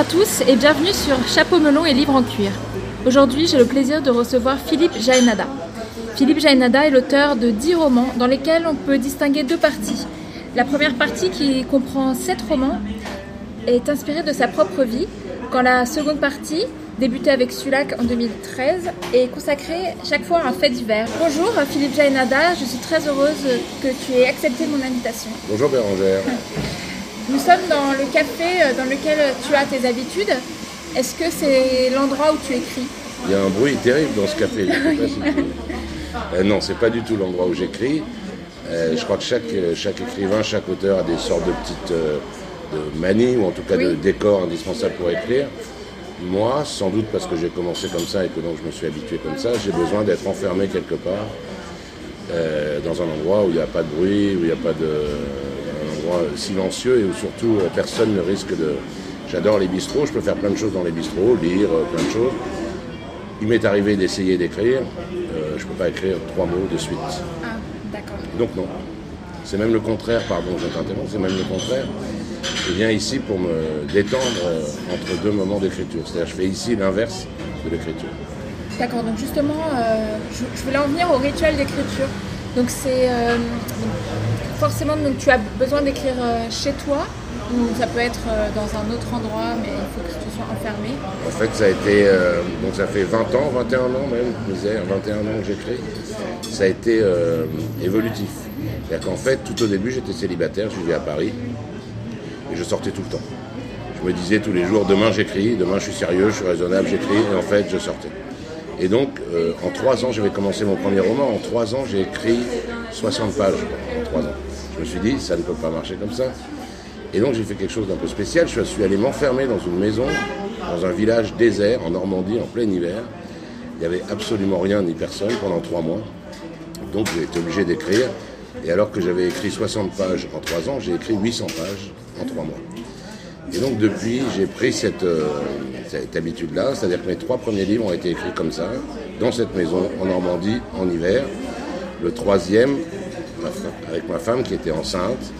à tous et bienvenue sur Chapeau melon et livre en cuir. Aujourd'hui, j'ai le plaisir de recevoir Philippe Jaenada. Philippe Jaenada est l'auteur de 10 romans dans lesquels on peut distinguer deux parties. La première partie, qui comprend 7 romans, est inspirée de sa propre vie, quand la seconde partie, débutée avec Sulac en 2013, est consacrée chaque fois à un fait divers. Bonjour Philippe Jaenada, je suis très heureuse que tu aies accepté mon invitation. Bonjour Bérangère. Nous sommes dans le café euh, dans lequel tu as tes habitudes. Est-ce que c'est l'endroit où tu écris? Il y a un bruit terrible dans ce café. je sais pas si tu- Euh, non, c'est pas du tout l'endroit où j'écris. Euh, je crois que chaque, chaque écrivain, chaque auteur a des sortes de petites euh, de manies, ou en tout cas de décors indispensables pour écrire. Moi, sans doute parce que j'ai commencé comme ça et que donc je me suis habitué comme ça, j'ai besoin d'être enfermé quelque part, dans un endroit où il n'y a pas de bruit, où il n'y a pas de. Endroit silencieux et où surtout euh, personne ne risque de. J'adore les bistrots, je peux faire plein de choses dans les bistrots, lire euh, plein de choses. Il m'est arrivé d'essayer d'écrire, euh, je ne peux pas écrire trois mots de suite. Ah, d'accord. Donc non. C'est même le contraire, pardon, je t'interromps, c'est même le contraire. Je viens ici pour me détendre euh, entre deux moments d'écriture. C'est-à-dire je fais ici l'inverse de l'écriture. D'accord, donc justement, euh, je, je voulais en venir au rituel d'écriture. Donc c'est euh, forcément, donc tu as besoin d'écrire euh, chez toi, ou ça peut être euh, dans un autre endroit, mais il faut que tu sois enfermé? En fait, ça a été. euh, donc, ça fait 20 ans, 21 ans même, misère, 21 ans que j'écris. Ça a été évolutif. C'est-à-dire qu'en fait, tout au début, j'étais célibataire, je vivais à Paris. Et je sortais tout le temps. Je me disais tous les jours, demain j'écris, demain je suis sérieux, je suis raisonnable, j'écris. Et en fait, je sortais. Et donc, euh, en trois ans, j'avais commencé mon premier roman. En trois ans, j'ai écrit 60 pages. En trois ans. Je me suis dit, ça ne peut pas marcher comme ça. Et donc j'ai fait quelque chose d'un peu spécial. Je suis allé m'enfermer dans une maison, dans un village désert en Normandie en plein hiver. Il n'y avait absolument rien ni personne pendant trois mois. Donc j'ai été obligé d'écrire. Et alors que j'avais écrit 60 pages en trois ans, j'ai écrit 800 pages en trois mois. Et donc depuis, j'ai pris cette, euh, cette habitude-là, c'est-à-dire que mes trois premiers livres ont été écrits comme ça, dans cette maison en Normandie en hiver. Le troisième, avec ma femme qui était enceinte.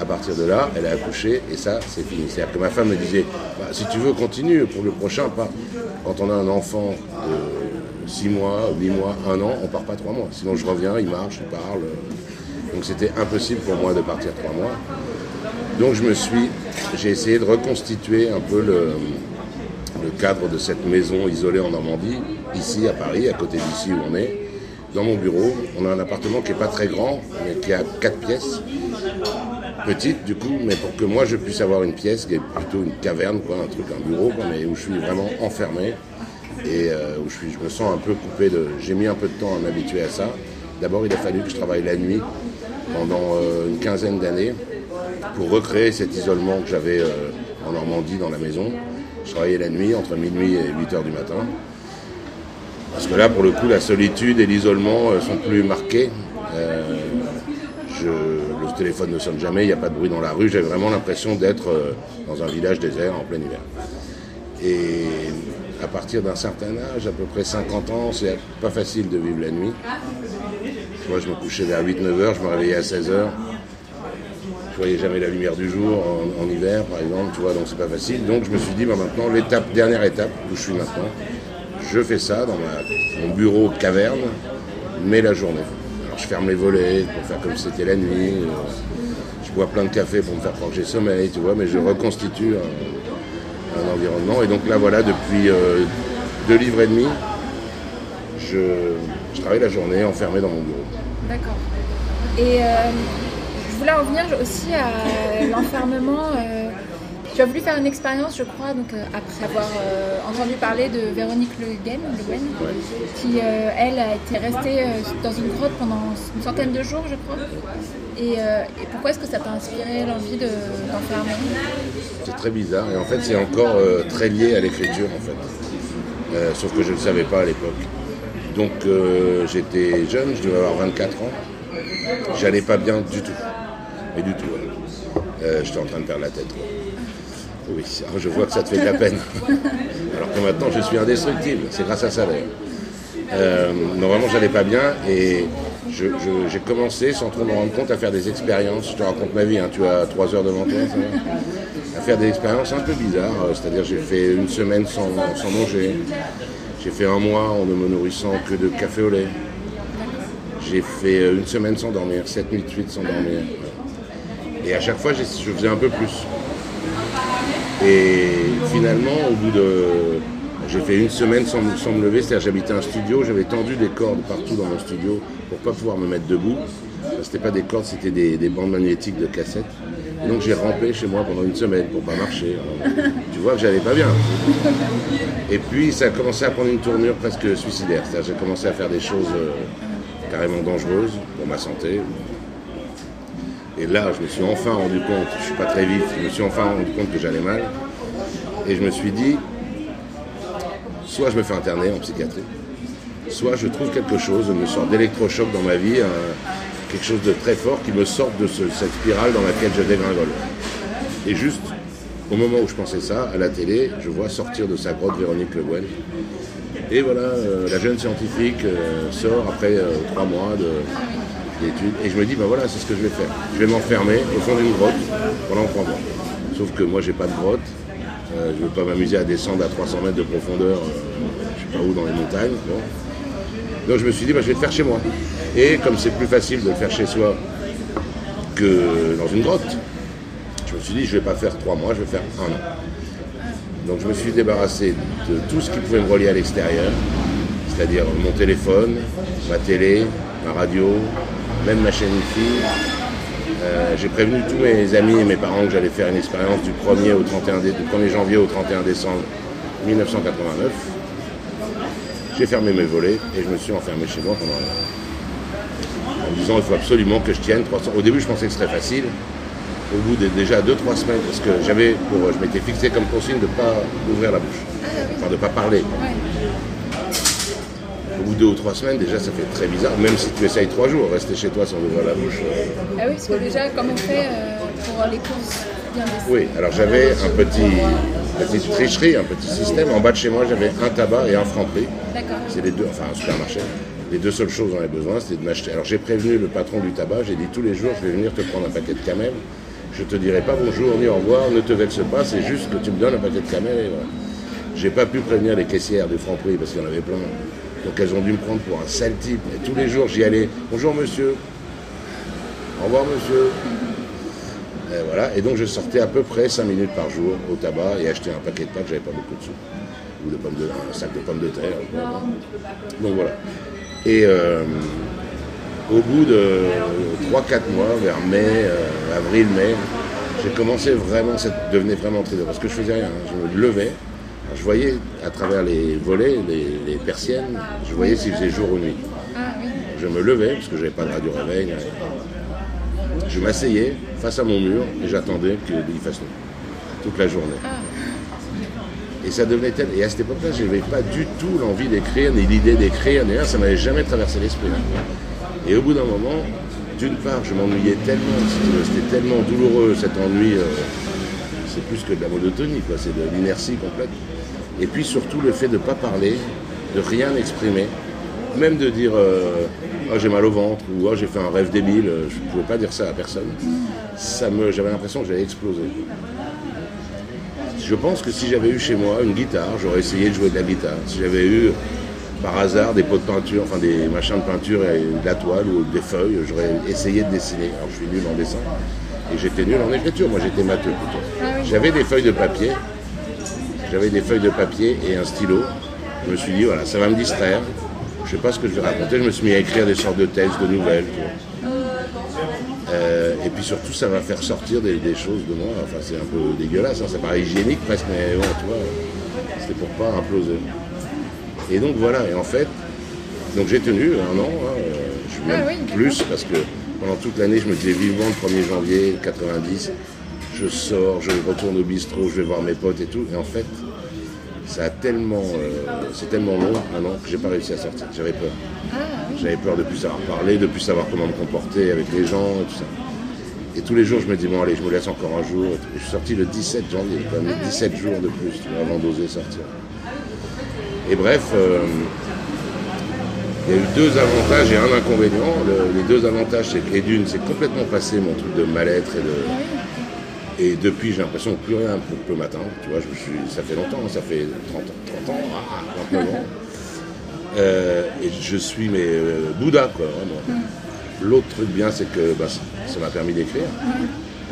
À partir de là, elle a accouché et ça, c'est fini. C'est-à-dire que ma femme me disait, Bah, si tu veux, continue pour le prochain pas. Quand on a un enfant de 6 mois, 8 mois, 1 an, on part pas 3 mois. Sinon, je reviens, il marche, il parle. Donc c'était impossible pour moi de partir 3 mois. Donc je me suis, j'ai essayé de reconstituer un peu le, cadre de cette maison isolée en Normandie, ici à Paris, à côté d'ici où on est. Dans mon bureau, on a un appartement qui n'est pas très grand, mais qui a quatre pièces, petite du coup, mais pour que moi je puisse avoir une pièce qui est plutôt une caverne, quoi, un truc, un bureau, quoi, mais où je suis vraiment enfermé et euh, où je me sens un peu coupé de. J'ai mis un peu de temps à m'habituer à ça. D'abord, il a fallu que je travaille la nuit pendant euh, une quinzaine d'années pour recréer cet isolement que j'avais euh, en Normandie dans la maison. Je travaillais la nuit entre minuit et 8 heures du matin. Parce que là, pour le coup, la solitude et l'isolement euh, sont plus marqués. Euh, le téléphone ne sonne jamais, il n'y a pas de bruit dans la rue. J'avais vraiment l'impression d'être dans un village désert en plein hiver. Et à partir d'un certain âge, à peu près 50 ans, c'est pas facile de vivre la nuit. Vois, je me couchais vers 8-9 heures, je me réveillais à 16 heures. Je voyais jamais la lumière du jour en, hiver, par exemple, tu vois, donc c'est pas facile. Donc je me suis dit, bah, maintenant, l'étape, dernière étape où je suis maintenant, je fais ça dans mon bureau caverne, mais la journée. Alors je ferme les volets pour faire comme c'était la nuit. euh, je bois plein de café pour me faire croire que j'ai sommeil, tu vois, mais je reconstitue un, environnement. Et donc là, voilà, depuis euh, deux livres et demi, je, travaille la journée enfermé dans mon bureau. D'accord. Et euh, voulais en venir aussi à l'enfermement. euh, tu as voulu faire une expérience, je crois, donc, euh, après avoir euh, entendu parler de Véronique Le Guen, qui, elle, a été restée dans une grotte pendant une centaine de jours, je crois. Et, et pourquoi est-ce que ça t'a inspiré l'envie de- d'enfermer? C'est très bizarre et en fait c'est encore très lié à l'écriture en fait. Sauf que je ne le savais pas à l'époque. Donc j'étais jeune, je devais avoir 24 ans. J'allais pas bien du tout. Mais du tout. ouais. Euh, J'étais en train de perdre la tête. Oui, alors je vois que ça te fait de la peine. Alors que maintenant je suis indestructible. C'est grâce à ça d'ailleurs. Euh, non, vraiment, j'allais pas bien et j'ai commencé, sans trop me rendre compte, à faire des expériences. Je te raconte ma vie, hein, tu as trois heures devant toi. à faire des expériences un peu bizarres. euh, C'est-à-dire j'ai fait une semaine sans, sans manger. J'ai fait un mois en ne me nourrissant que de café au lait. J'ai fait euh, une semaine sans dormir, 7 nuits de suite sans dormir. Et à chaque fois, je faisais un peu plus. Et finalement, au bout de. J'ai fait une semaine sans, me- lever, c'est-à-dire j'habitais un studio, j'avais tendu des cordes partout dans mon studio pour pas pouvoir me mettre debout. C'était pas des cordes, c'était des, des bandes magnétiques de cassettes. Et donc j'ai rampé chez moi pendant une semaine pour pas marcher. Tu vois que j'allais pas bien. Et puis ça a commencé à prendre une tournure presque suicidaire. C'est-à-dire j'ai commencé à faire des choses euh, carrément dangereuses pour ma santé. Et là, je me suis enfin rendu compte, je suis pas très vif, je me suis enfin rendu compte que j'allais mal. Et je me suis dit, soit je me fais interner en psychiatrie, soit je trouve quelque chose, une sorte d'électrochoc dans ma vie, quelque chose de très fort qui me sorte de ce- cette spirale dans laquelle je dégringole. Et juste au moment où je pensais ça, à la télé, je vois sortir de sa grotte Véronique Le. Et voilà, euh, la jeune scientifique euh, sort après euh, trois mois de- Et je me dis, ben voilà, c'est ce que je vais faire. Je vais m'enfermer au fond d'une grotte pendant trois mois. Sauf que moi, j'ai pas de grotte. Euh, je ne veux pas m'amuser à descendre à 300 mètres de profondeur, euh, je sais pas où, dans les montagnes. Donc je me suis dit, ben, je vais le faire chez moi. Et comme c'est plus facile de le faire chez soi que dans une grotte, je me suis dit, je ne vais pas faire trois mois, je vais faire un an. Donc je me suis débarrassé de tout ce qui pouvait me relier à l'extérieur, c'est-à-dire mon téléphone, ma télé, ma radio, même ma chaîne IFI. Euh, J'ai prévenu tous mes amis et mes parents que j'allais faire une expérience du 1er, au 31 dé- du 1er janvier au 31 décembre 1989. J'ai fermé mes volets et je me suis enfermé chez moi pendant un an. En disant il faut absolument que je tienne 300. Au début je pensais que ce serait facile. Au bout de déjà 2-3 semaines, parce que j'avais je m'étais fixé comme consigne de ne pas ouvrir la bouche. Enfin de ne pas parler. Bout de deux ou trois semaines, déjà ça fait très bizarre, même si tu essayes trois jours, rester chez toi sans ouvrir la bouche. euh, Ah oui, parce que déjà, comment on fait euh, pour les courses bien Oui, alors j'avais un petit, petite tricherie, un petit système. En bas de chez moi, j'avais un tabac et un franc prix. D'accord. C'est les deux, enfin un supermarché. Les deux seules choses dont j'avais besoin, c'était de m'acheter. Alors j'ai prévenu le patron du tabac, j'ai dit tous les jours, je vais venir te prendre un paquet de camel. Je te dirai pas bonjour ni au revoir, ne te vexe pas, c'est juste que tu me donnes un paquet de camel et voilà. J'ai pas pu prévenir les caissières du franc prix parce qu'il y en avait plein. Donc elles ont dû me prendre pour un sale type. Et tous les jours, j'y allais. Bonjour monsieur. Au revoir monsieur. Et voilà. Et donc je sortais à peu près 5 minutes par jour au tabac et achetais un paquet de pâtes, j'avais pas beaucoup de sous. Ou de pommes de, un sac de pommes de terre. voilà. Donc voilà. Et euh, au bout de 3-4 mois, vers mai, euh, avril, mai, j'ai commencé vraiment, ça devenait vraiment très dur. Parce que je faisais rien. hein. Je me levais, je voyais à travers les volets, les, persiennes, je voyais s'il faisait jour ou nuit. Je me levais, parce que j'avais pas de radio réveil. Je m'asseyais face à mon mur et j'attendais qu'il fasse nuit. Toute la journée. Et ça devenait tel. Et à cette époque-là, je n'avais pas du tout l'envie d'écrire, ni l'idée d'écrire, ni rien. Ça m'avait jamais traversé l'esprit. Et au bout d'un moment, d'une part, je m'ennuyais tellement, c'était- tellement douloureux cet ennui. euh, c'est plus que de la monotonie. C'est de l'inertie complète. Et puis surtout le fait de ne pas parler, de rien exprimer, même de dire euh, Ah, j'ai mal au ventre ou Ah, j'ai fait un rêve débile, euh, je ne pouvais pas dire ça à personne. Ça me, j'avais l'impression que j'allais exploser. Je pense que si j'avais eu chez moi une guitare, j'aurais essayé de jouer de la guitare. Si j'avais eu par hasard des pots de peinture, enfin des machins de peinture et de la toile ou des feuilles, j'aurais essayé de dessiner. Alors je suis nul en dessin et j'étais nul en écriture, moi j'étais matheux plutôt. J'avais des feuilles de papier, j'avais des feuilles de papier et un stylo. Je me suis dit voilà, ça va me distraire. Je sais pas ce que je vais raconter. Je me suis mis à écrire des sortes de textes, de nouvelles. Euh, et puis surtout, ça va faire sortir des, des choses de moi. Enfin, c'est un peu dégueulasse, hein, ça paraît hygiénique presque, mais bon, tu vois, c'était pour pas imploser. Et donc voilà, et en fait, donc j'ai tenu un an, hein, je suis même Ah oui, plus, parce que pendant toute l'année, je me disais vivement le 1er janvier 90, je sors, je retourne au bistrot, je vais voir mes potes et tout, et en fait, ça a tellement, euh, c'est tellement long, un an, que j'ai pas réussi à sortir, j'avais peur. J'avais peur de plus savoir parler, de plus savoir comment me comporter avec les gens et tout ça. Et tous les jours, je me dis, bon, allez, je me laisse encore un jour. Et je suis sorti le 17 janvier, quand même 17 jours de plus avant d'oser sortir. Et bref, euh, il y a eu deux avantages et un inconvénient. Le- les deux avantages, c'est que, d'une, c'est complètement passé mon truc de mal-être et de. Et depuis, j'ai l'impression que plus rien ne peut m'atteindre. Tu vois, je suis, ça fait longtemps, ça fait 30 ans, 30 ans, ah, 29 ans. Euh, et je suis mais euh, Bouddha, quoi, vraiment. L'autre truc bien, c'est que bah, ça m'a permis d'écrire.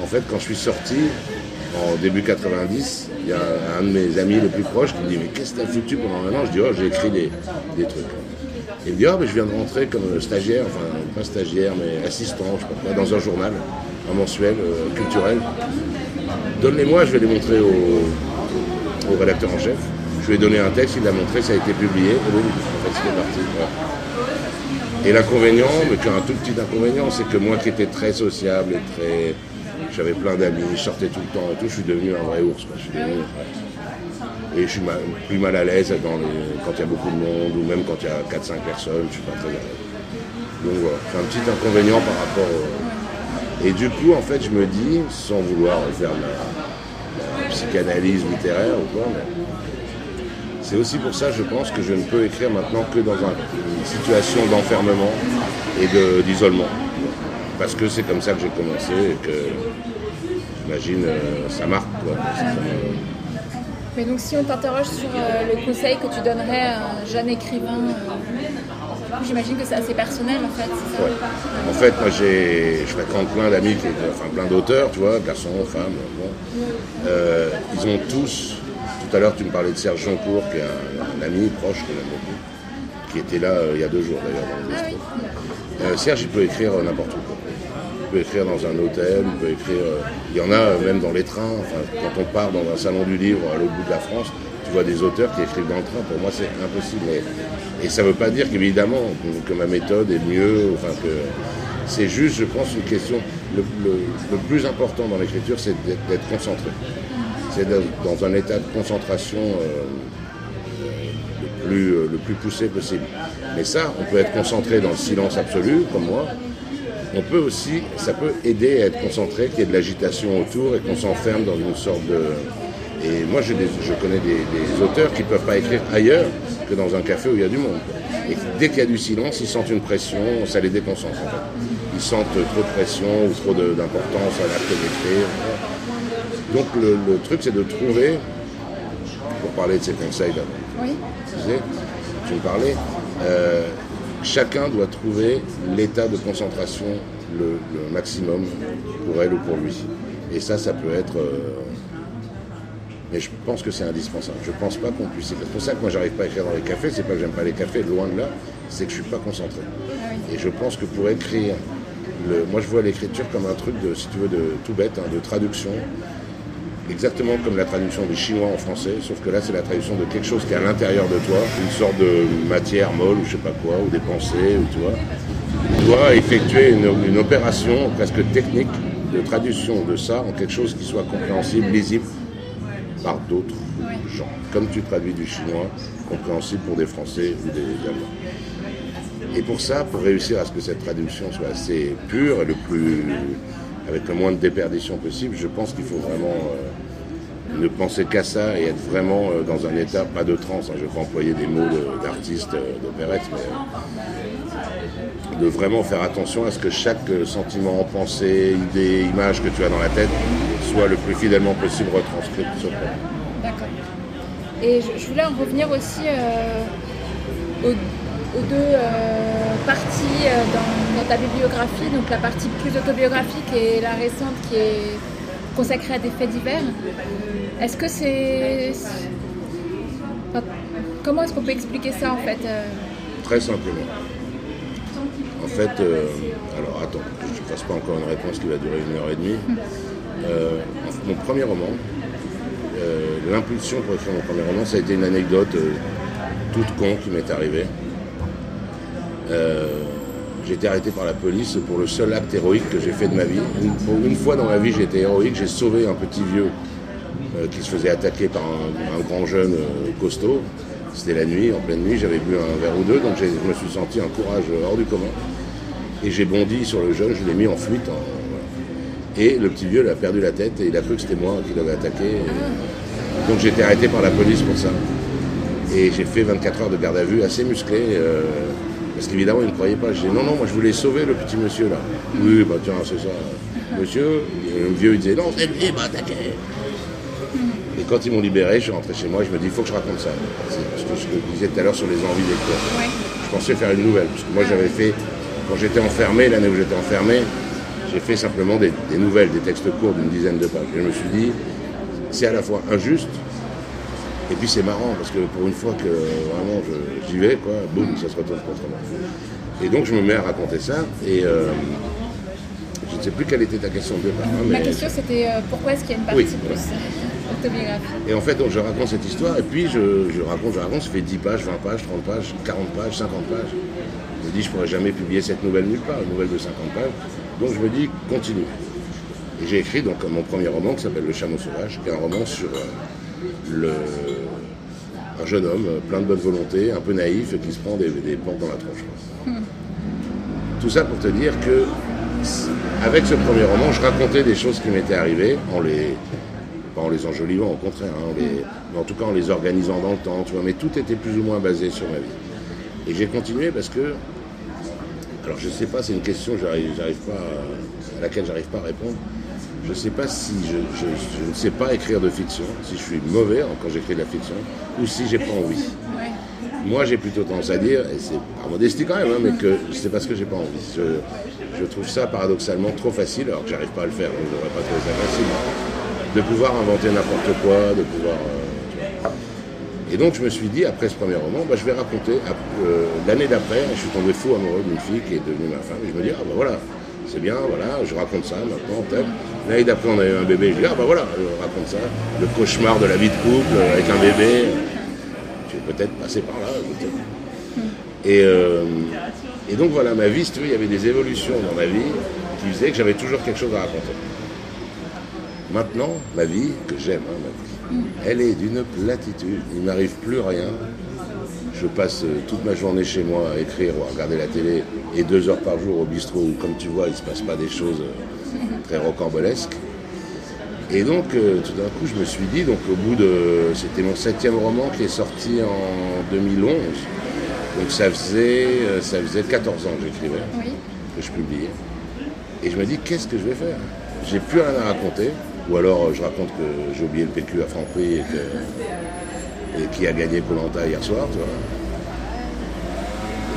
En fait, quand je suis sorti, en début 90, il y a un de mes amis les plus proches qui me dit Mais qu'est-ce que t'as foutu pendant un an? Je dis Oh, j'ai écrit des, des trucs. Il me dit Oh, mais je viens de rentrer comme stagiaire, enfin, pas stagiaire, mais assistant, je sais pas quoi, dans un journal, un mensuel euh, culturel. Donne-les-moi, je vais les montrer au, au rédacteur en chef. Je lui ai donné un texte, il l'a montré, ça a été publié, et en fait, parti. Et l'inconvénient, mais qu'un tout petit inconvénient, c'est que moi qui étais très sociable et très. J'avais plein d'amis, je sortais tout le temps et tout, je suis devenu un vrai ours. Je suis devenu. Et je suis plus mal à l'aise quand il y a beaucoup de monde ou même quand il y a 4-5 personnes, je suis pas très à l'aise. Donc voilà, c'est un petit inconvénient par rapport au... Et du coup, en fait, je me dis, sans vouloir faire la, la psychanalyse littéraire ou quoi, c'est aussi pour ça, je pense, que je ne peux écrire maintenant que dans un- une situation d'enfermement et d'isolement. Parce que c'est comme ça que j'ai commencé et que, j'imagine, euh, ça marque. Mais donc si on t'interroge sur euh, le conseil que tu donnerais à un jeune écrivain, euh, j'imagine que c'est assez personnel en fait. c'est ça Ouais. En fait, moi, j'ai, je fréquente plein d'amis, enfin plein d'auteurs, tu vois, garçons, femmes. Bon. Euh, ils ont tous. Tout à l'heure, tu me parlais de Serge Joncourt, qui est un, un ami proche que j'aime beaucoup, qui était là euh, il y a deux jours d'ailleurs dans le bistrot. Euh, Serge, il peut écrire n'importe où. quoi. Il peut écrire dans un hôtel, il peut écrire. il y en a même dans les trains. Enfin, quand on part dans un salon du livre à l'autre bout de la France, des auteurs qui écrivent dans le train. Pour moi, c'est impossible. Et ça ne veut pas dire qu'évidemment que, ma méthode est mieux. Enfin, que c'est juste, je pense, une question. Le, plus important dans l'écriture, c'est d'être, concentré. C'est dans un état de concentration. euh, le plus, euh, le plus poussé possible. Mais ça, on peut être concentré dans le silence absolu, comme moi. On peut aussi, ça peut aider à être concentré, qu'il y ait de l'agitation autour et qu'on s'enferme dans une sorte de... Et moi, je connais des, des auteurs qui ne peuvent pas écrire ailleurs que dans un café où il y a du monde. Et dès qu'il y a du silence, ils sentent une pression, ça les déconcentre en fait. Ils sentent trop de pression ou trop d'importance à l'acte d'écrire. Donc le, le truc, c'est de trouver, pour parler de ces conseils d'abord, Oui. tu sais, tu me parlais, euh, chacun doit trouver l'état de concentration le, le maximum pour elle ou pour lui. Et ça, ça peut être... euh, mais je pense que c'est indispensable. Je pense pas qu'on puisse... C'est pour ça que moi, j'arrive pas à écrire dans les cafés. C'est pas que j'aime pas les cafés, loin de là. C'est que je suis pas concentré. Et je pense que pour écrire... Le, moi, je vois l'écriture comme un truc de, si tu veux, de tout bête, hein, de traduction exactement comme la traduction du chinois en français, sauf que là c'est la traduction de quelque chose qui est à l'intérieur de toi, une sorte de matière molle ou je sais pas quoi, ou des pensées, ou tu vois. Tu dois effectuer une, une opération presque technique de traduction de ça en quelque chose qui soit compréhensible, lisible par d'autres gens. Comme tu traduis du chinois, compréhensible pour des Français ou des Allemands. Et pour ça, pour réussir à ce que cette traduction soit assez pure et le plus, avec le moins de déperdition possible, je pense qu'il faut vraiment euh, ne penser qu'à ça et être vraiment euh, dans un état, pas de transe, hein, je vais pas employer des mots de- d'artiste, euh, d'opérette, mais de vraiment faire attention à ce que chaque euh, sentiment, pensée, idée, image que tu as dans la tête soit le plus fidèlement possible retranscrit sur papier. D'accord. Et je, je voulais en revenir aussi euh, aux, aux deux euh, parties euh, dans, dans ta bibliographie, donc la partie plus autobiographique et la récente qui est consacrée à des faits divers. Est-ce que c'est... enfin, comment est-ce qu'on peut expliquer ça en fait Très simplement. En fait, euh, alors attends, je ne fasse pas encore une réponse qui va durer une heure et demie. Euh, mon premier roman, euh, l'impulsion pour écrire mon premier roman, ça a été une anecdote toute con qui m'est arrivée. J'ai été arrêté par la police pour le seul acte héroïque que j'ai fait de ma vie. Une, pour une fois dans ma vie, j'ai été héroïque, j'ai sauvé un petit vieux qui se faisait attaquer par un, un grand jeune costaud. C'était la nuit, en pleine nuit, j'avais bu un verre ou deux, donc je me suis senti un courage hors du commun. Et j'ai bondi sur le jeune, je l'ai mis en fuite. en-. Et le petit vieux, il a perdu la tête et il a cru que c'était moi qui l'avais attaqué. Et- Donc j'ai été arrêté par la police pour ça. Et j'ai fait 24 heures de garde à vue assez musclé. euh, parce qu'évidemment, ils ne croyaient pas. J'ai dit non, non, moi je voulais sauver le petit monsieur là. Oui, bah tiens, c'est ça. Monsieur, le vieux il disait non, c'est lui, bah t'inquiète. Et quand ils m'ont libéré, je suis rentré chez moi et je me dis il faut que je raconte ça. C'est ce que je disais tout à l'heure sur les envies lecteurs. Ouais. Je pensais faire une nouvelle, parce que moi j'avais fait, quand j'étais enfermé, l'année où j'étais enfermé, j'ai fait simplement des, des nouvelles, des textes courts d'une dizaine de pages. Et je me suis dit, c'est à la fois injuste, et puis c'est marrant, parce que pour une fois que vraiment j'y vais, quoi, boum, ça se retourne contre moi. Et donc je me mets à raconter ça, et euh, je ne sais plus quelle était ta question de départ. hein, Ma mais- question c'était euh, pourquoi est-ce qu'il y a une partie Oui, plus autobiographique Et en fait, donc, je raconte cette histoire, et puis je, je raconte, je raconte, ça fait 10 pages, 20 pages, 30 pages, 40 pages, 50 pages. Je je pourrais jamais publier cette nouvelle nulle part, une nouvelle de 50 pages. Donc je me dis, continue. Et j'ai écrit donc mon premier roman qui s'appelle Le Chameau Sauvage, qui est un roman sur euh, le, un jeune homme euh, plein de bonne volonté, un peu naïf, et qui se prend des, des portes dans la tronche. quoi. Tout ça pour te dire que, avec ce premier roman, je racontais des choses qui m'étaient arrivées en les, pas en les enjolivant, au contraire, hein, en les- mais en tout cas en les organisant dans le temps, tu vois, mais tout était plus ou moins basé sur ma vie. Et j'ai continué parce que, alors je sais pas, c'est une question que j'arrive, j'arrive pas à, à laquelle j'arrive pas à répondre. Je sais pas si je, je- je ne sais pas écrire de fiction, si je suis mauvais quand j'écris de la fiction, ou si j'ai pas envie. Ouais. Moi, j'ai plutôt tendance à dire, et c'est par modestie quand même, hein, mais que c'est parce que j'ai pas envie. Je, je trouve ça paradoxalement trop facile, alors que j'arrive pas à le faire, donc je devrais pas trouver ça facile, de pouvoir inventer n'importe quoi, de pouvoir. euh. Et donc, je me suis dit, après ce premier roman, bah, je vais raconter. euh, L'année d'après, je suis tombé fou amoureux d'une fille qui est devenue ma femme, et je me dis, ah bah voilà, c'est bien, voilà, je raconte ça maintenant, peut-être. L'année d'après, on a eu un bébé, je dis, ah bah voilà, je raconte ça, le cauchemar de la vie de couple euh, avec un bébé. Je vais peut-être passer par là. Et, euh, et donc voilà, ma vie, il y avait des évolutions dans ma vie qui faisaient que j'avais toujours quelque chose à raconter. Maintenant, ma vie, que j'aime, hein, ma vie, elle est d'une platitude. Il m'arrive plus rien. Je passe euh, toute ma journée chez moi à écrire ou à regarder la télé et deux heures par jour au bistrot où, comme tu vois, il ne se passe pas des choses euh, très rocambolesques. Et donc, euh, tout d'un coup, je me suis dit, donc au bout de. C'était mon septième roman qui est sorti en 2011. Donc ça faisait, euh, ça faisait 14 ans que j'écrivais, Oui. que je publiais. Et je me dis, qu'est-ce que je vais faire? J'ai plus rien à raconter. Ou alors, euh, je raconte que j'ai oublié le PQ à Franprix et, que, et qui a gagné Colanta hier soir, tu vois.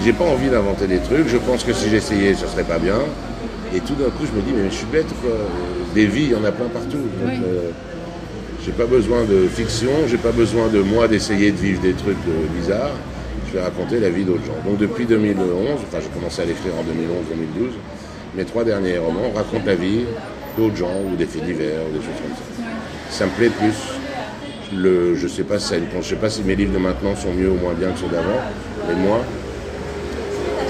J'ai pas envie d'inventer des trucs. Je pense que si j'essayais, ça serait pas bien. Et tout d'un coup, je me dis, mais je suis bête, quoi. Des vies, il y en a plein partout. Donc, Oui. euh, j'ai pas besoin de fiction, j'ai pas besoin de moi d'essayer de vivre des trucs euh, bizarres. Je vais raconter la vie d'autres gens. Donc depuis 2011, enfin j'ai commencé à l'écrire en 2011-2012, mes trois derniers romans racontent la vie d'autres gens ou des faits divers ou des choses comme ça. Ça me plaît plus. Je sais sais pas si mes livres de maintenant sont mieux ou moins bien que ceux d'avant, mais moi,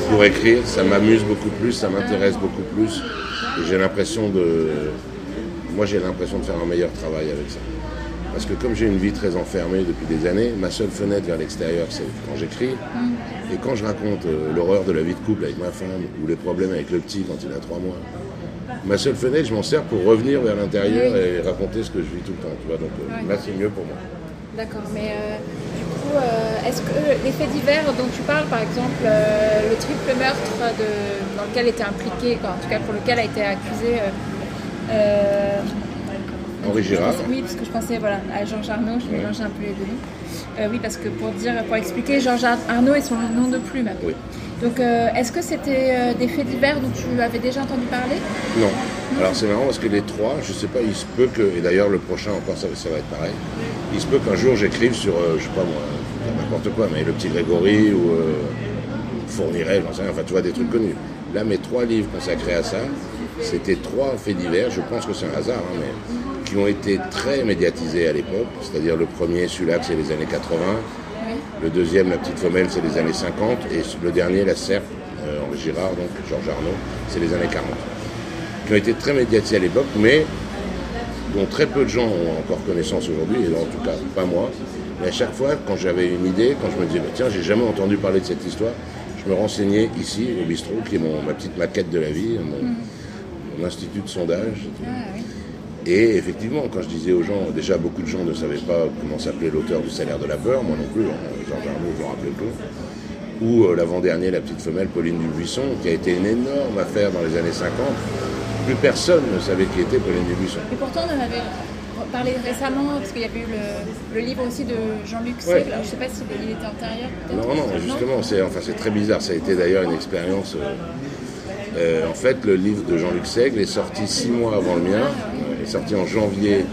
pour écrire, ça m'amuse beaucoup plus, ça m'intéresse beaucoup plus. J'ai l'impression de. Moi, j'ai l'impression de faire un meilleur travail avec ça. Parce que comme j'ai une vie très enfermée depuis des années, ma seule fenêtre vers l'extérieur, c'est quand j'écris. Et quand je raconte euh, l'horreur de la vie de couple avec ma femme, ou les problèmes avec le petit quand il a trois mois, ma seule fenêtre, je m'en sers pour revenir vers l'intérieur et raconter ce que je vis tout le temps. Tu vois, donc euh, là, c'est mieux pour moi. D'accord, mais euh, du coup, euh, est-ce que les faits divers dont tu parles, par exemple, euh, le triple meurtre de, dans lequel était impliqué, quoi, en tout cas pour lequel a été accusé euh, euh, Henri Girard. pensais- Oui, parce que je pensais voilà, à Georges Arnaud, je mélangeais un peu les deux noms. Euh, oui, parce que pour dire, pour expliquer, Georges Ar- Arnaud est son nom de plume. Oui. Donc, euh, est-ce que c'était euh, des faits divers dont tu avais déjà entendu parler? Non. Alors c'est marrant parce que les trois, je sais pas, il se peut que, et d'ailleurs le prochain encore ça, ça va être pareil, il se peut qu'un jour j'écrive sur, euh, je sais pas moi, n'importe quoi, mais le petit Grégory ou euh, Fourniret, enfin tu vois des trucs connus. Là mes trois livres consacrés à ça, c'était trois faits divers, je pense que c'est un hasard, hein, mais qui ont été très médiatisés à l'époque, c'est-à-dire le premier, celui-là, c'est les années 80, Oui. Le deuxième, la petite femelle, c'est les années 50, et le dernier, la serpe, euh, Henri Girard, donc Georges Arnaud, c'est les années 40 qui ont été très médiatisés à l'époque, mais dont très peu de gens ont encore connaissance aujourd'hui, et en tout cas pas moi. Mais à chaque fois, quand j'avais une idée, quand je me disais, bah, tiens, j'ai jamais entendu parler de cette histoire, je me renseignais ici, au bistrot, qui est mon, ma petite maquette de la vie, mon, mon institut de sondage. Ah, oui. Et effectivement, quand je disais aux gens, déjà beaucoup de gens ne savaient pas comment s'appelait l'auteur du salaire de la peur, moi non plus, hein, Georges Arnaud, je me rappelais peu. Ou euh, l'avant-dernier, la petite femelle, Pauline Dubuisson, qui a été une énorme affaire dans les années 50, plus personne ne savait qui était Pauline Dubuisson. Et pourtant, on en avait parlé récemment, parce qu'il y avait eu le, livre aussi de Jean-Luc Seigle. Je ne sais pas s'il était antérieur. Non, non, justement, c'est enfin, très bizarre. Ça a été d'ailleurs une expérience. Euh, euh, en fait, le livre de Jean-Luc Seigle est sorti six mois avant le mien. Il est sorti en janvier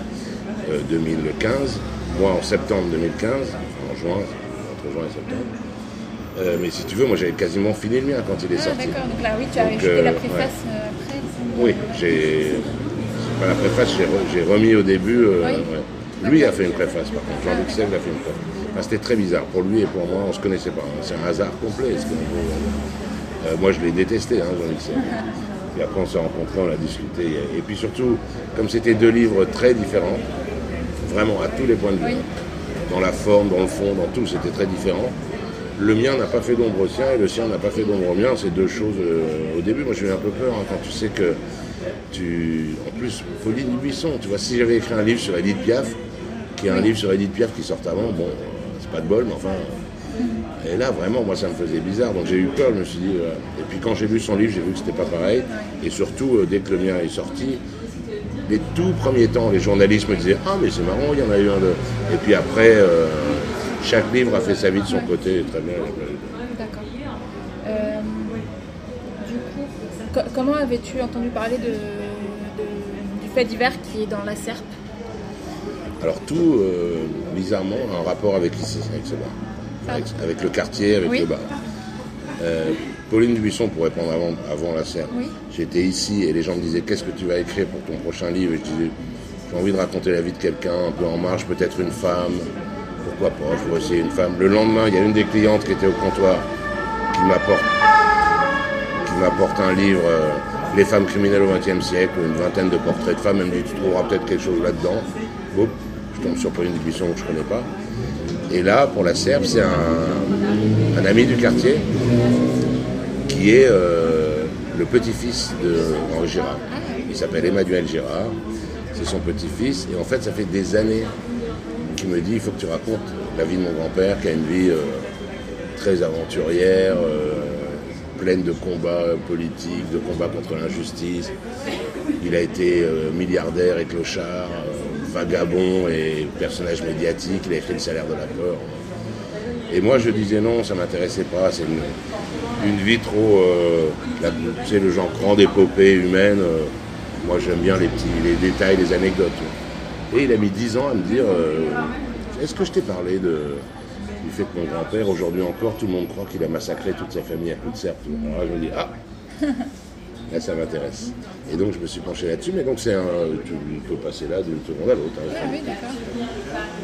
2015, moi en septembre 2015, en juin, entre juin et septembre. Euh, mais si tu veux, moi j'avais quasiment fini le mien quand il est ah, sorti. D'accord, donc là oui, tu as ajouté la préface après. Oui, j'ai. Pas la préface, j'ai remis au début. Euh, lui a fait une préface par contre, Jean-Luc Sèvres a fait une préface. C'était très bizarre. Pour lui et pour moi, on ne se connaissait pas. C'est un hasard complet. Euh, moi je l'ai détesté, hein, Jean-Luc Sèvres. Et après on s'est rencontrés, on a discuté. Et puis surtout, comme c'était deux livres très différents, vraiment à tous les points de vue, dans la forme, dans le fond, dans tout, c'était très différent. Le mien n'a pas fait d'ombre au sien et le sien n'a pas fait d'ombre au mien. C'est deux choses. Euh, au début, moi, j'ai eu un peu peur hein, quand tu sais que tu. En plus, Pauline Buisson, tu vois, si j'avais écrit un livre sur Edith Piaf, qui est un livre sur Edith Piaf qui sort avant, bon, c'est pas de bol, mais enfin. Et là, vraiment, moi, ça me faisait bizarre. Donc j'ai eu peur, je me suis dit. Euh, et puis quand j'ai lu son livre, j'ai vu que c'était pas pareil. Et surtout, euh, dès que le mien est sorti, les tout premiers temps, les journalistes me disaient Ah, mais c'est marrant, il y en a eu un de. Et puis après chaque livre a fait sa vie de son côté, très bien. D'accord. Euh, du coup, comment avais-tu entendu parler de, du fait divers qui est dans la serpe? Alors tout, euh, bizarrement, a un rapport avec avec ce Avec, le quartier, avec le bar. Euh, Pauline Dubuisson, pour répondre avant, avant la serpe, j'étais ici et les gens me disaient qu'est-ce que tu vas écrire pour ton prochain livre? Et je disais j'ai envie de raconter la vie de quelqu'un, un peu en marche, peut-être une femme, pourquoi pas, je essayer une femme. Le lendemain, il y a une des clientes qui était au comptoir qui m'apporte, qui m'apporte un livre, euh, Les femmes criminelles au XXe siècle, une vingtaine de portraits de femmes. Elle me dit, tu trouveras peut-être quelque chose là-dedans. je tombe sur Pauline Dubuisson que je ne connais pas. Et là, pour la Serbe, c'est un, ami du quartier qui est euh, le petit-fils de Henri Girard. Il s'appelle Emmanuel Girard. C'est son petit-fils. Et en fait, ça fait des années qui me dit il faut que tu racontes la vie de mon grand-père qui a une vie euh, très aventurière, euh, pleine de combats politiques, de combats contre l'injustice. Il a été milliardaire et clochard, vagabond et personnage médiatique. Il a écrit le salaire de la peur. Et moi je disais non, ça m'intéressait pas. C'est une, vie trop, c'est le genre grande épopée humaine. moi j'aime bien les petits, les détails, les anecdotes. Et il a mis 10 ans à me dire euh, Est-ce que je t'ai parlé du fait que mon grand-père, aujourd'hui encore, tout le monde croit qu'il a massacré toute sa famille à coups de serpe? Alors je me dis Ah Là, ça m'intéresse. Et donc, je me suis penché là-dessus. Mais donc, c'est un. Tu peux passer là d'une seconde à l'autre. Hein. ah oui, d'accord.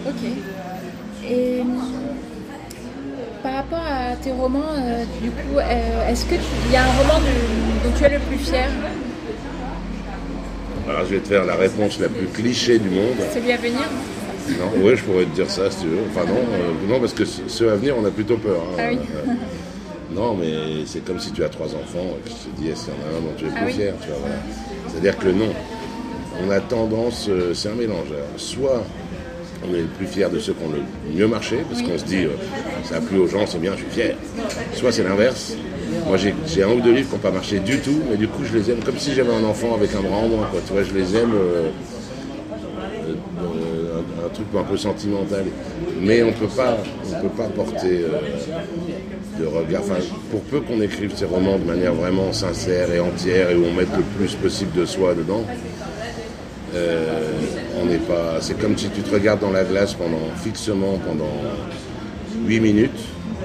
Ok. Et par rapport à tes romans, euh, du coup, euh, est-ce qu'il y a un roman dont tu es le plus fier? Alors je vais te faire la réponse la plus cliché du monde. Celui à venir Non, oui, je pourrais te dire ça si tu veux. Enfin non, euh, non parce que ceux à venir, on a plutôt peur. Hein. Ah oui. Euh, non, mais c'est comme si tu as trois enfants et que tu te dis, est-ce qu'il y en a un dont tu es ah plus fier C'est-à-dire que non. On a tendance, euh, c'est un mélange. soit on est le plus fier de ceux qui ont le mieux marché, parce qu'on se dit, ça a plu aux gens, c'est bien, je suis fier. Soit c'est l'inverse, moi, j'ai un ou deux livres qui n'ont pas marché du tout, mais du coup, je les aime comme si j'avais un enfant avec un bras en moins. Tu vois, je les aime. Euh, euh, truc un peu sentimental. Mais on ne peut pas porter euh, de regard. Enfin, pour peu qu'on écrive ces romans de manière vraiment sincère et entière et où on mette le plus possible de soi dedans, on n'est pas. C'est comme si tu te regardes dans la glace pendant fixement pendant 8 minutes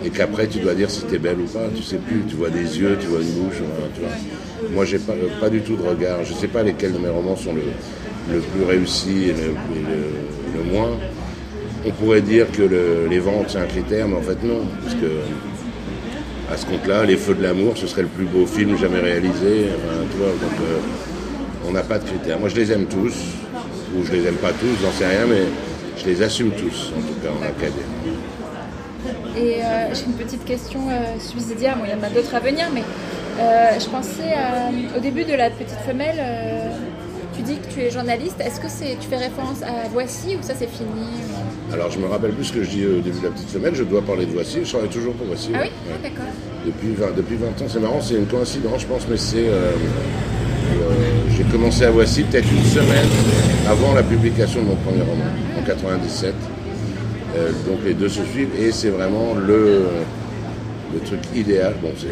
et qu'après tu dois dire si tu es belle ou pas, tu sais plus, tu vois des yeux, tu vois une bouche, tu vois. Moi j'ai pas, pas du tout de regard, je sais pas lesquels de mes romans sont le, plus réussi et le, moins. On pourrait dire que les ventes c'est un critère, mais en fait non, parce que à ce compte-là, Les Feux de l'amour, ce serait le plus beau film jamais réalisé. tu vois, donc euh, on n'a pas de critères. Moi je les aime tous, ou je les aime pas tous, j'en sais rien, mais je les assume tous, en tout cas en académie. Et euh, j'ai une petite question euh, subsidiaire, bon, il y en a d'autres à venir, mais euh, je pensais au début de la petite femelle, dis que tu es journaliste, est-ce que c'est, tu fais référence à Voici ou ça c'est fini Alors je me rappelle plus ce que je dis au début de la petite femelle, je dois parler de Voici, je travaille toujours pour Voici. Ah oui ah, D'accord. Depuis 20, depuis 20 ans, c'est marrant, c'est une coïncidence je pense, mais c'est Euh, j'ai commencé à Voici peut-être une semaine avant la publication de mon premier roman, en 97. Euh, donc les deux se suivent et c'est vraiment le, le truc idéal. Bon, c'est,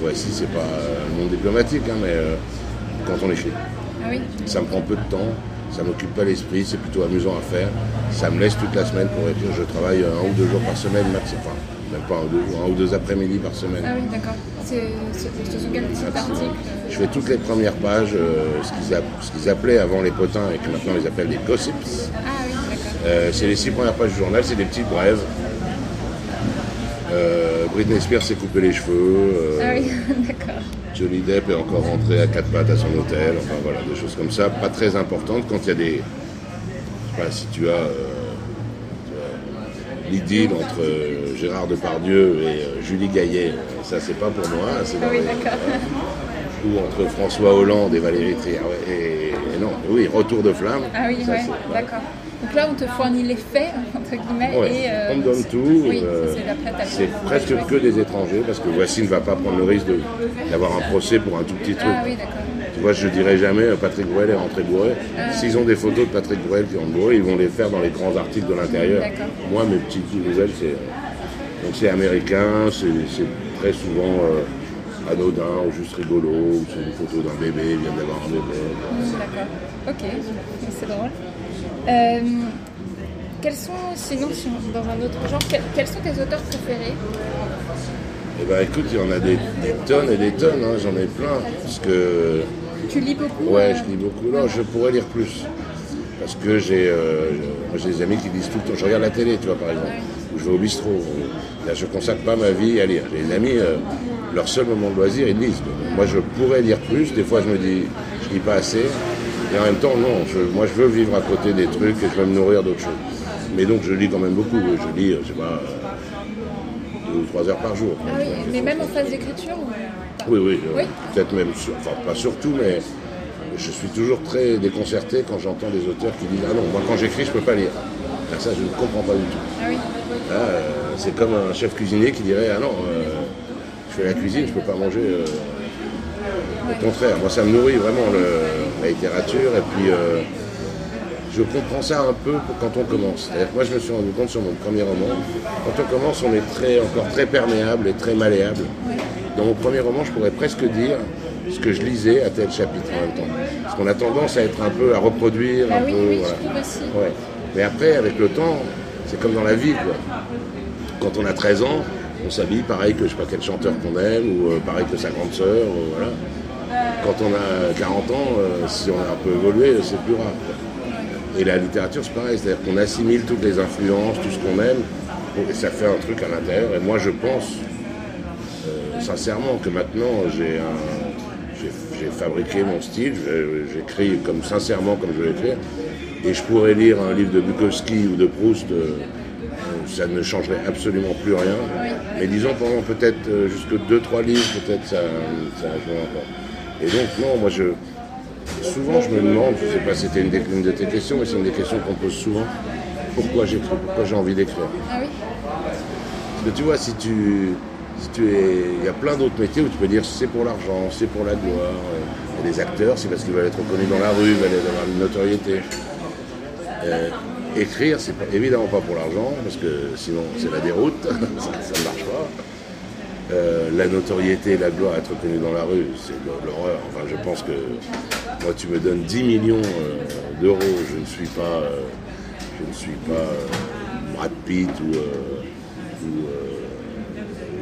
Voici, c'est pas un monde diplomatique, hein, mais euh, quand on écrit. Ah oui. Ça me prend peu de temps, ça m'occupe pas l'esprit, c'est plutôt amusant à faire. Ça me laisse toute la semaine pour écrire. Je travaille un ou deux jours par semaine. Enfin, même pas un ou deux, un ou deux après-midi par semaine. Ah oui, d'accord. C'est, quel type Je fais toutes les premières pages, euh, ce, qu'ils app- ce qu'ils appelaient avant les potins et que maintenant ils appellent les gossips. Ah oui, d'accord. Euh, c'est les six premières pages du journal, c'est des petites brèves. Euh, Britney Spears s'est coupé les cheveux. euh, Ah oui, d'accord. Johnny Depp est encore rentré à quatre pattes à son hôtel. Enfin voilà, des choses comme ça, pas très importantes quand il y a des. Je sais pas si tu as. euh, L'idylle entre euh, Gérard Depardieu et euh, Julie Gaillet, ça c'est pas pour moi, c'est dans Ah oui, les- d'accord. ou entre François Hollande et Valérie Trier. Et, et non, oui, Retour de flamme. Ah oui, ouais, d'accord. Donc là, on te fournit les faits, entre guillemets, Ouais, et... euh, on me donne tout. Oui, euh, c'est presque que des étrangers parce que Voici ne va pas prendre le risque d'avoir un procès pour un tout petit truc. Ah oui, d'accord. Tu vois, je dirais jamais euh, Patrick Bruel est rentré bourré. S'ils ont des photos de Patrick Bruel qui rentre bourré, ils vont les faire dans les grands articles de l'intérieur. Moi, mes petites nouvelles, c'est donc c'est américain, c'est très souvent euh, anodin ou juste rigolo, ou c'est une photo d'un bébé, il vient d'avoir un bébé. D'accord. Ok, c'est drôle. Euh, quels sont, sinon, si on- dans un autre genre, quels, quels sont tes auteurs préférés? Eh ben écoute, il y en a des, des tonnes et des tonnes, hein, j'en ai plein. Parce que Tu lis beaucoup Ouais, euh, je lis beaucoup. Non, je pourrais lire plus. Parce que j'ai des amis qui lisent tout le temps. Je regarde la télé, tu vois, par exemple. Je vais au bistrot. Là, je consacre pas ma vie à lire. Des amis, euh, leur seul moment de loisir, ils lisent. Donc, moi, je pourrais lire plus. Des fois, je me dis, je lis pas assez. Et en même temps, non. je- moi, je veux vivre à côté des trucs et je veux me nourrir d'autres choses. Mais donc, je lis quand même beaucoup. Je lis, euh, je sais pas, euh, deux ou trois heures par jour. Ah oui, mais même en phase d'écriture ou... Oui, oui, Oui. peut-être même, sur- enfin pas surtout, mais je suis toujours très déconcerté quand j'entends des auteurs qui disent Ah non, moi quand j'écris, je peux pas lire. Ça, je ne comprends pas du tout. Ah oui, c'est comme un chef cuisinier qui dirait Ah non, euh, je fais la cuisine, je peux pas manger. euh. Au contraire, moi ça me nourrit vraiment le- la littérature et puis euh, je comprends ça un peu quand on commence. Moi je me suis rendu compte sur mon premier roman, quand on commence on est très, encore très perméable et très malléable. Dans mon premier roman je pourrais presque dire ce que je lisais à tel chapitre en même temps. Parce qu'on a tendance à être un peu, à reproduire bah un oui, peu. oui, voilà. je trouve aussi. Ouais. Mais après, avec le temps, c'est comme dans la vie, quoi. Quand on a 13 ans, on s'habille pareil que je sais pas quel chanteur qu'on aime, ou euh, pareil que sa grande sœur. Quand on a 40 ans, euh, si on a un peu évolué, c'est plus rare. Et la littérature, c'est pareil, c'est-à-dire qu'on assimile toutes les influences, tout ce qu'on aime, et ça fait un truc à l'intérieur. Et moi, je pense, euh, sincèrement, que maintenant, j'ai fabriqué mon style, j'écris comme sincèrement comme je veux écrire, et je pourrais lire un livre de Bukowski ou de Proust, euh, ça ne changerait absolument plus rien. Mais disons pendant peut-être euh, jusque deux, trois livres, peut-être ça, encore. Et donc non, moi je souvent je me demande, je sais pas si c'était une, de tes questions, mais c'est une des questions qu'on pose souvent, pourquoi j'écris, pourquoi j'ai envie d'écrire? Ah oui Parce que tu vois, si tu, si tu es, il y a plein d'autres métiers où tu peux dire c'est pour l'argent, c'est pour la gloire. Il y a des acteurs, c'est parce qu'ils veulent être reconnus dans la rue, ils veulent avoir une notoriété. Euh, écrire, c'est évidemment pas pour l'argent, parce que sinon c'est la déroute, ça, ne marche pas. Euh, la notoriété, la gloire, être reconnu dans la rue, c'est l'horreur. Enfin, je pense que moi, tu me donnes 10 millions euh, d'euros, je ne suis pas, je ne suis pas Brad Pitt ou, ou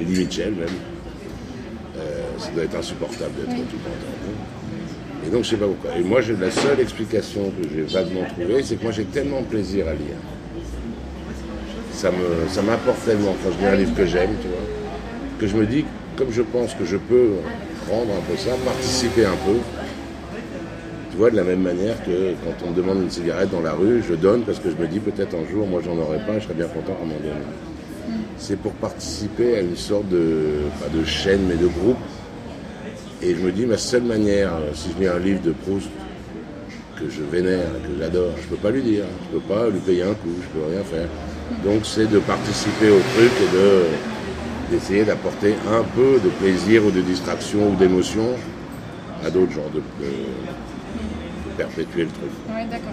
Eddie Mitchell même. Ça doit être insupportable d'être tout train. Et donc, je sais pas pourquoi. Et moi, la seule explication que j'ai vaguement trouvée, c'est que moi, j'ai tellement plaisir à lire. Ça me, ça m'apporte tellement quand je lis un livre que j'aime, tu vois, que je me dis, comme je pense que je peux rendre un peu ça, participer un peu. Tu vois, de la même manière que quand on me demande une cigarette dans la rue, je donne parce que je me dis peut-être un jour, moi, j'en aurais pas, je serais bien content qu'on m'en donne. C'est pour participer à une sorte de, pas de chaîne, mais de groupe. Et je me dis, ma seule manière, euh, si je lis un livre de Proust, que je vénère, que j'adore, je peux pas lui dire, je peux pas lui payer un coup, je peux rien faire. Donc c'est de participer au truc et de d'essayer d'apporter un peu de plaisir ou de distraction ou d'émotion à d'autres genres de, de, perpétuer le truc. Ouais, d'accord.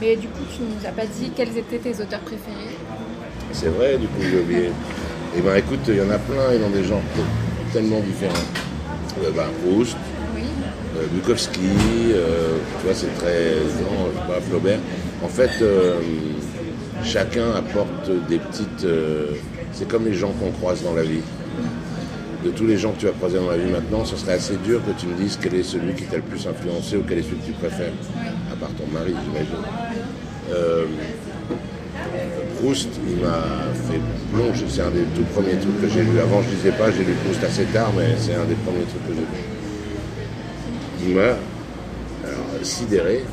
Mais du coup, tu nous as pas dit quels étaient tes auteurs préférés? C'est vrai, du coup, j'ai oublié. Eh ben écoute, il y en a plein et dans des genres tellement différents. Euh, bah, Proust, Oui. euh, Bukowski, euh, tu vois, c'est très. Non, je sais pas, Flaubert. En fait, euh, chacun apporte des petites. c'est comme les gens qu'on croise dans la vie. De tous les gens que tu vas croiser dans la vie maintenant, ce serait assez dur que tu me dises quel est celui qui t'a le plus influencé ou quel est celui que tu préfères. À part ton mari, j'imagine. Proust, il m'a fait plonger. C'est un des tout premiers trucs que j'ai lu. Avant, je lisais pas, j'ai lu Proust assez tard, mais c'est un des premiers trucs que j'ai lu. Il m'a sidéré,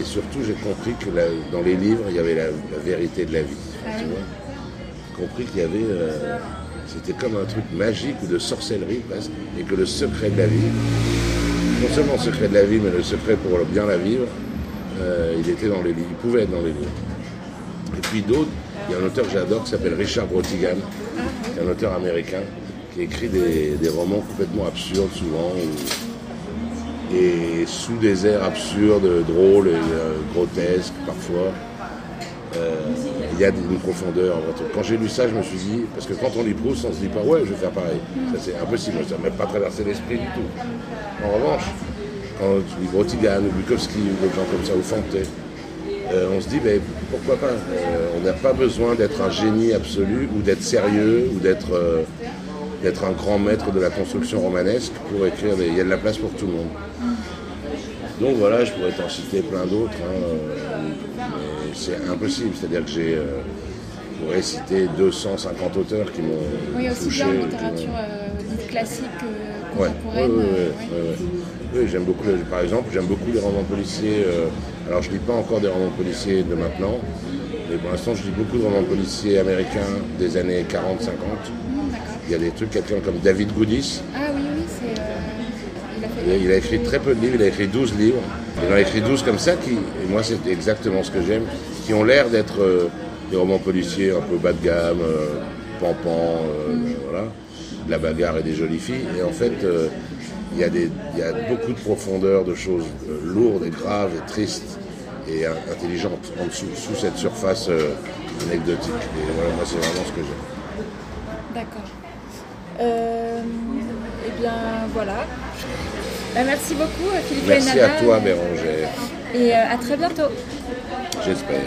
et surtout, j'ai compris que la- dans les livres, il y avait la, la vérité de la vie. Tu vois? J'ai compris qu'il y avait. euh, c'était comme un truc magique ou de sorcellerie presque, et que le secret de la vie, non seulement le secret de la vie, mais le secret pour bien la vivre, euh, il était dans les livres, il pouvait être dans les livres. Et puis d'autres, il y a un auteur que j'adore qui s'appelle Richard Brotigan, qui est un auteur américain, qui écrit des, des romans complètement absurdes souvent, ou- et sous des airs absurdes, drôles et euh, grotesques parfois. Euh, il y a une profondeur. Quand j'ai lu ça, je me suis dit, parce que quand on lit Proust, on se dit pas ouais, je vais faire pareil. Ça c'est impossible, ça ne m'a pas traversé l'esprit du tout. En revanche, quand tu lis Brotigan ou Bukowski ou d'autres gens comme ça, ou Fanté, euh, on se dit, mais pourquoi pas Euh, On n'a pas besoin d'être un génie absolu ou d'être sérieux ou d'être euh, d'être un grand maître de la construction romanesque pour écrire. des- Il y a de la place pour tout le monde. Donc voilà, je pourrais t'en citer plein d'autres, hein, mais c'est impossible. C'est-à-dire que j'ai, je pourrais citer 250 auteurs qui m'ont Oui, aussi touché. bien en qui m'ont- littérature dite classique que contemporaine. ouais. Oui, j'aime beaucoup, par exemple, j'aime beaucoup les romans policiers. euh, alors, je lis pas encore des romans policiers de maintenant, mais pour l'instant, je lis beaucoup de romans policiers américains des années 40-50. Hum, D'accord. Il y a des trucs, quelqu'un comme David Goodis. Ah oui, oui, c'est. euh, il a fait. Il a écrit très peu de livres, il a écrit 12 livres. Il en a écrit 12 comme ça, qui, et moi, c'est exactement ce que j'aime, qui ont l'air d'être euh, des romans policiers un peu bas de gamme, euh, euh, voilà, de la bagarre et des jolies filles. Et en fait, il y, a des- il y a beaucoup de profondeur, de choses euh, lourdes et graves et tristes et in- intelligentes en dessous, sous cette surface euh, anecdotique. Et voilà, moi, c'est vraiment ce que j'aime. D'accord. Euh, eh bien, voilà. Bah, merci beaucoup, Philippe Merci à toi, euh, Bérangère. Et euh, à très bientôt. J'espère.